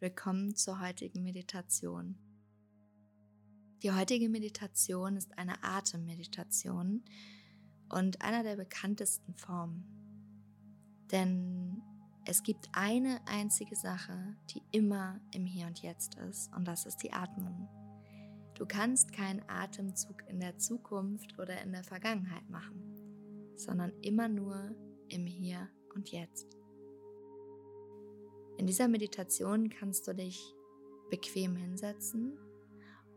Willkommen zur heutigen Meditation. Die heutige Meditation ist eine Atemmeditation und einer der bekanntesten Formen. Denn es gibt eine einzige Sache, die immer im Hier und Jetzt ist und das ist die Atmung. Du kannst keinen Atemzug in der Zukunft oder in der Vergangenheit machen, sondern immer nur im Hier und Jetzt. In dieser Meditation kannst du dich bequem hinsetzen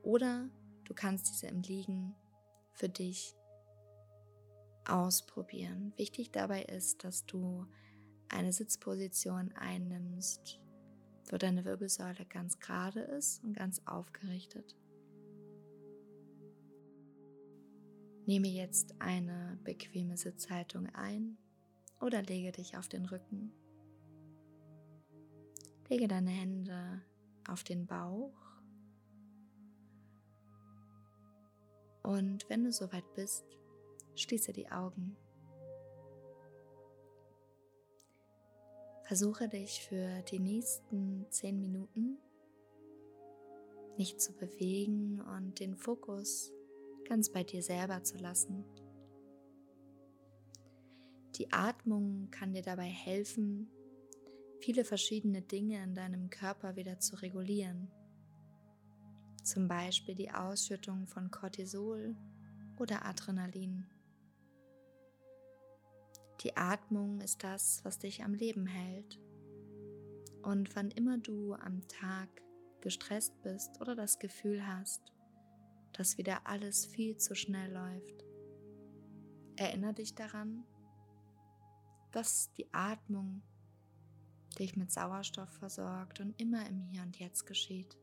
oder du kannst diese im Liegen für dich ausprobieren. Wichtig dabei ist, dass du eine Sitzposition einnimmst, wo deine Wirbelsäule ganz gerade ist und ganz aufgerichtet. Nehme jetzt eine bequeme Sitzhaltung ein oder lege dich auf den Rücken. Lege deine Hände auf den Bauch. Und wenn du soweit bist, schließe die Augen. Versuche dich für die nächsten zehn Minuten nicht zu bewegen und den Fokus ganz bei dir selber zu lassen. Die Atmung kann dir dabei helfen, viele verschiedene Dinge in deinem Körper wieder zu regulieren. Zum Beispiel die Ausschüttung von Cortisol oder Adrenalin. Die Atmung ist das, was dich am Leben hält. Und wann immer du am Tag gestresst bist oder das Gefühl hast, dass wieder alles viel zu schnell läuft, erinnere dich daran, dass die Atmung dich mit Sauerstoff versorgt und immer im Hier und Jetzt geschieht.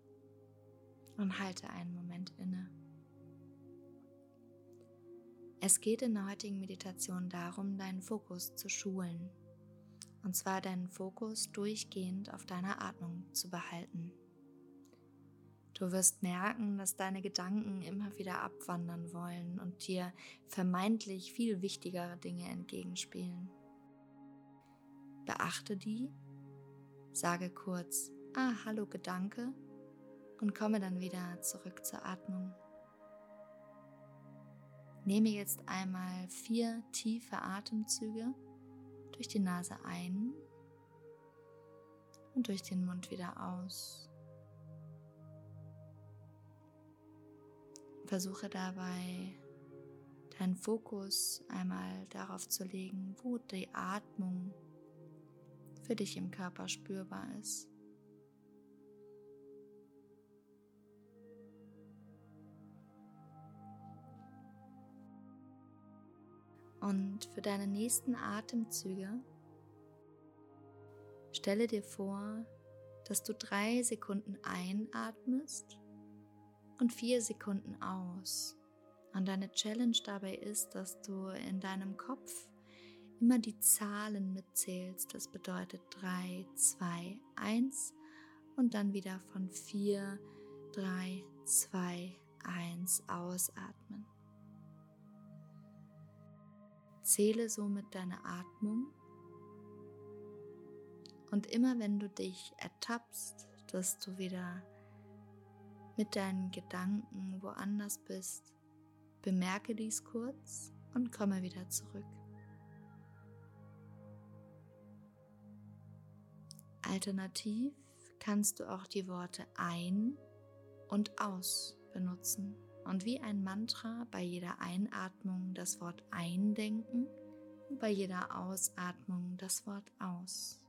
Und halte einen Moment inne. Es geht in der heutigen Meditation darum, deinen Fokus zu schulen. Und zwar deinen Fokus durchgehend auf deiner Atmung zu behalten. Du wirst merken, dass deine Gedanken immer wieder abwandern wollen und dir vermeintlich viel wichtigere Dinge entgegenspielen. Beachte die Sage kurz, ah, hallo Gedanke und komme dann wieder zurück zur Atmung. Nehme jetzt einmal vier tiefe Atemzüge durch die Nase ein und durch den Mund wieder aus. Versuche dabei deinen Fokus einmal darauf zu legen, wo die Atmung für dich im Körper spürbar ist. Und für deine nächsten Atemzüge stelle dir vor, dass du drei Sekunden einatmest und vier Sekunden aus. Und deine Challenge dabei ist, dass du in deinem Kopf immer die Zahlen mitzählst. Das bedeutet 3, 2, 1 und dann wieder von 4, 3, 2, 1 ausatmen. Zähle somit deine Atmung und immer wenn du dich ertappst, dass du wieder mit deinen Gedanken woanders bist, bemerke dies kurz und komme wieder zurück. Alternativ kannst du auch die Worte ein und aus benutzen und wie ein Mantra bei jeder Einatmung das Wort eindenken und bei jeder Ausatmung das Wort aus.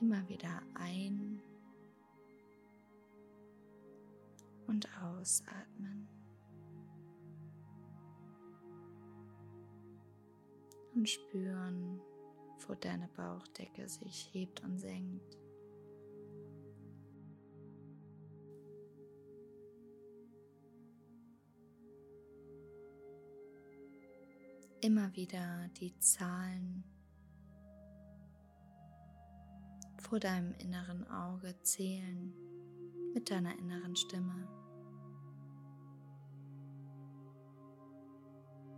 Immer wieder ein und ausatmen. Und spüren, wo deine Bauchdecke sich hebt und senkt. Immer wieder die Zahlen vor deinem inneren Auge zählen mit deiner inneren Stimme.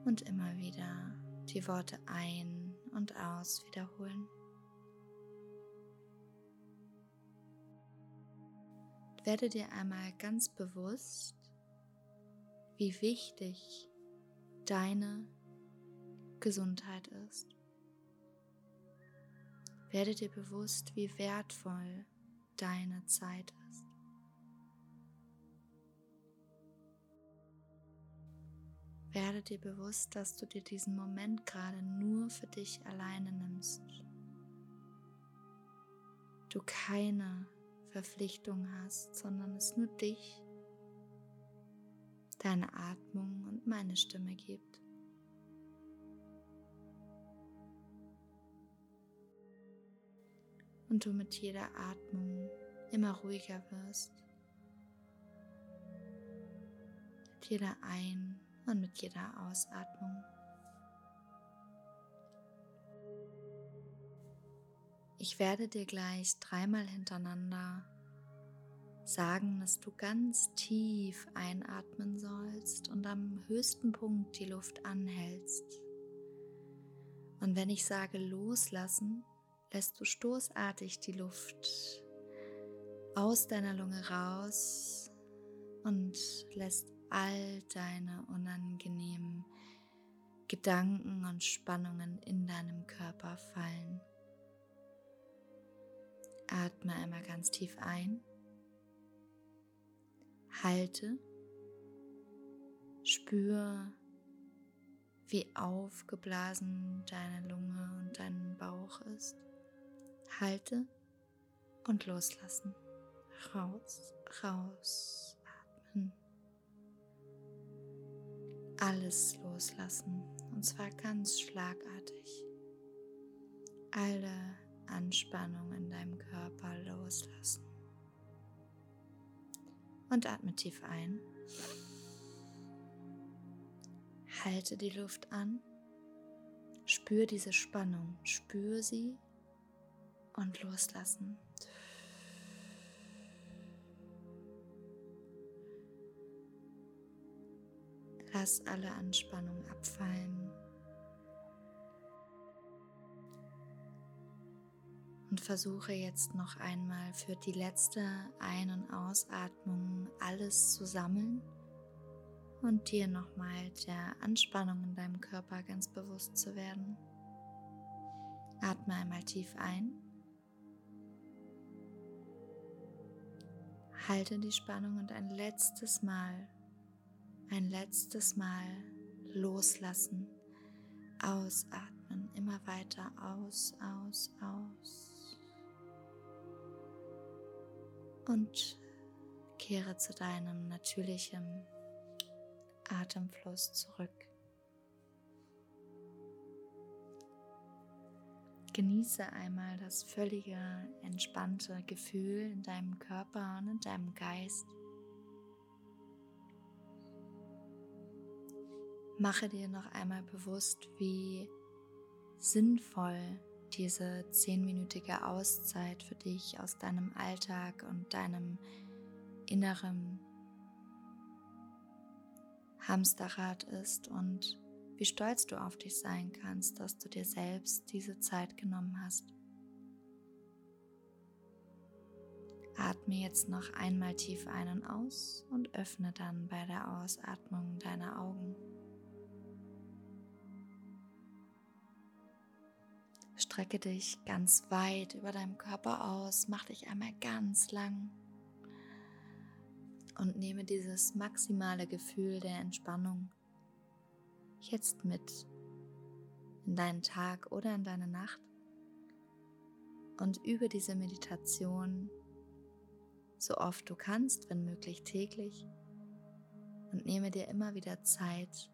Und immer wieder die Worte ein und aus wiederholen. Werde dir einmal ganz bewusst, wie wichtig deine Gesundheit ist. Werde dir bewusst, wie wertvoll deine Zeit Werde dir bewusst, dass du dir diesen Moment gerade nur für dich alleine nimmst. Du keine Verpflichtung hast, sondern es nur dich, deine Atmung und meine Stimme gibt. Und du mit jeder Atmung immer ruhiger wirst. Mit jeder Ein- und mit jeder Ausatmung. Ich werde dir gleich dreimal hintereinander sagen, dass du ganz tief einatmen sollst und am höchsten Punkt die Luft anhältst. Und wenn ich sage loslassen, lässt du stoßartig die Luft aus deiner Lunge raus und lässt all deine unangenehmen Gedanken und Spannungen in deinem Körper fallen. Atme einmal ganz tief ein. Halte. Spür, wie aufgeblasen deine Lunge und dein Bauch ist. Halte und loslassen. Raus, raus, atmen alles loslassen und zwar ganz schlagartig. Alle Anspannung in deinem Körper loslassen. Und atme tief ein. Halte die Luft an. Spür diese Spannung. Spür sie und loslassen. Lass alle Anspannung abfallen. Und versuche jetzt noch einmal für die letzte Ein- und Ausatmung alles zu sammeln und dir nochmal der Anspannung in deinem Körper ganz bewusst zu werden. Atme einmal tief ein. Halte die Spannung und ein letztes Mal ein letztes Mal loslassen, ausatmen, immer weiter aus, aus, aus. Und kehre zu deinem natürlichen Atemfluss zurück. Genieße einmal das völlige entspannte Gefühl in deinem Körper und in deinem Geist. Mache dir noch einmal bewusst, wie sinnvoll diese zehnminütige Auszeit für dich aus deinem Alltag und deinem inneren Hamsterrad ist und wie stolz du auf dich sein kannst, dass du dir selbst diese Zeit genommen hast. Atme jetzt noch einmal tief ein und aus und öffne dann bei der Ausatmung deine Augen. Strecke dich ganz weit über deinem Körper aus, mach dich einmal ganz lang und nehme dieses maximale Gefühl der Entspannung jetzt mit in deinen Tag oder in deine Nacht und übe diese Meditation so oft du kannst, wenn möglich täglich und nehme dir immer wieder Zeit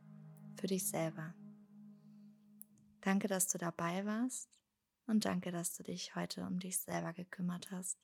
für dich selber. Danke, dass du dabei warst und danke, dass du dich heute um dich selber gekümmert hast.